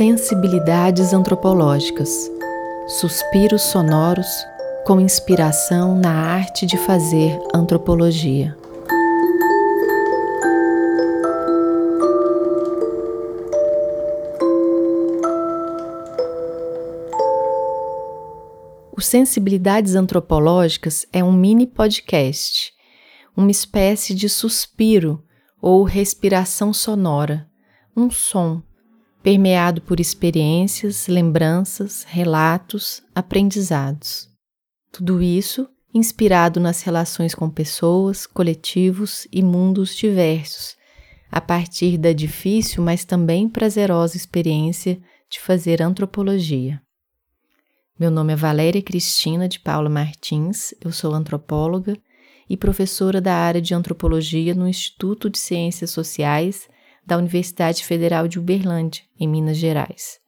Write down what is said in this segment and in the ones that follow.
Sensibilidades antropológicas. Suspiros sonoros com inspiração na arte de fazer antropologia. O Sensibilidades Antropológicas é um mini podcast, uma espécie de suspiro ou respiração sonora, um som permeado por experiências, lembranças, relatos, aprendizados. Tudo isso inspirado nas relações com pessoas, coletivos e mundos diversos, a partir da difícil, mas também prazerosa experiência de fazer antropologia. Meu nome é Valéria Cristina de Paula Martins, eu sou antropóloga e professora da área de antropologia no Instituto de Ciências Sociais da Universidade Federal de Uberlândia, em Minas Gerais.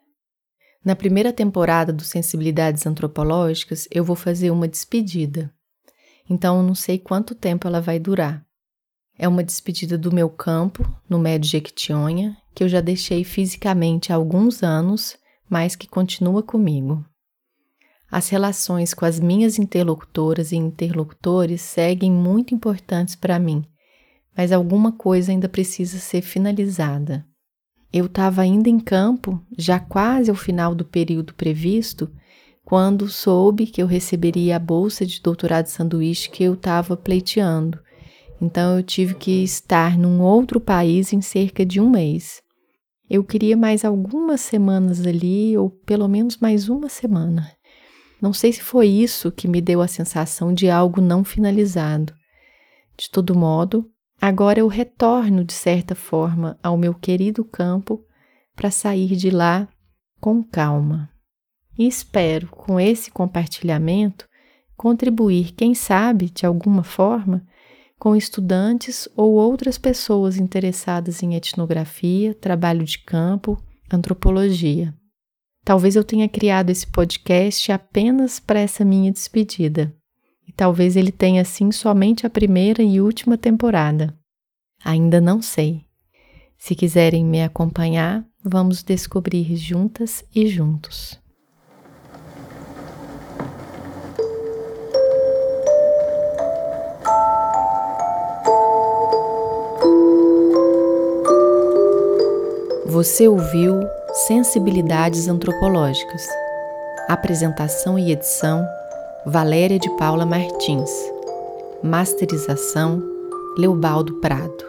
Na primeira temporada do Sensibilidades Antropológicas, eu vou fazer uma despedida. Então, eu não sei quanto tempo ela vai durar. É uma despedida do meu campo, no Médio Jequitinhonha, que eu já deixei fisicamente há alguns anos, mas que continua comigo. As relações com as minhas interlocutoras e interlocutores seguem muito importantes para mim, mas alguma coisa ainda precisa ser finalizada. Eu estava ainda em campo, já quase ao final do período previsto, quando soube que eu receberia a bolsa de doutorado de sanduíche que eu estava pleiteando. Então eu tive que estar num outro país em cerca de um mês. Eu queria mais algumas semanas ali, ou pelo menos mais uma semana. Não sei se foi isso que me deu a sensação de algo não finalizado. De todo modo, agora eu retorno de certa forma ao meu querido campo para sair de lá com calma. E espero, com esse compartilhamento, contribuir, quem sabe, de alguma forma, com estudantes ou outras pessoas interessadas em etnografia, trabalho de campo, antropologia. Talvez eu tenha criado esse podcast apenas para essa minha despedida. E talvez ele tenha assim somente a primeira e última temporada. Ainda não sei. Se quiserem me acompanhar, vamos descobrir juntas e juntos. Você ouviu Sensibilidades Antropológicas. Apresentação e edição: Valéria de Paula Martins. Masterização: Leobaldo Prado.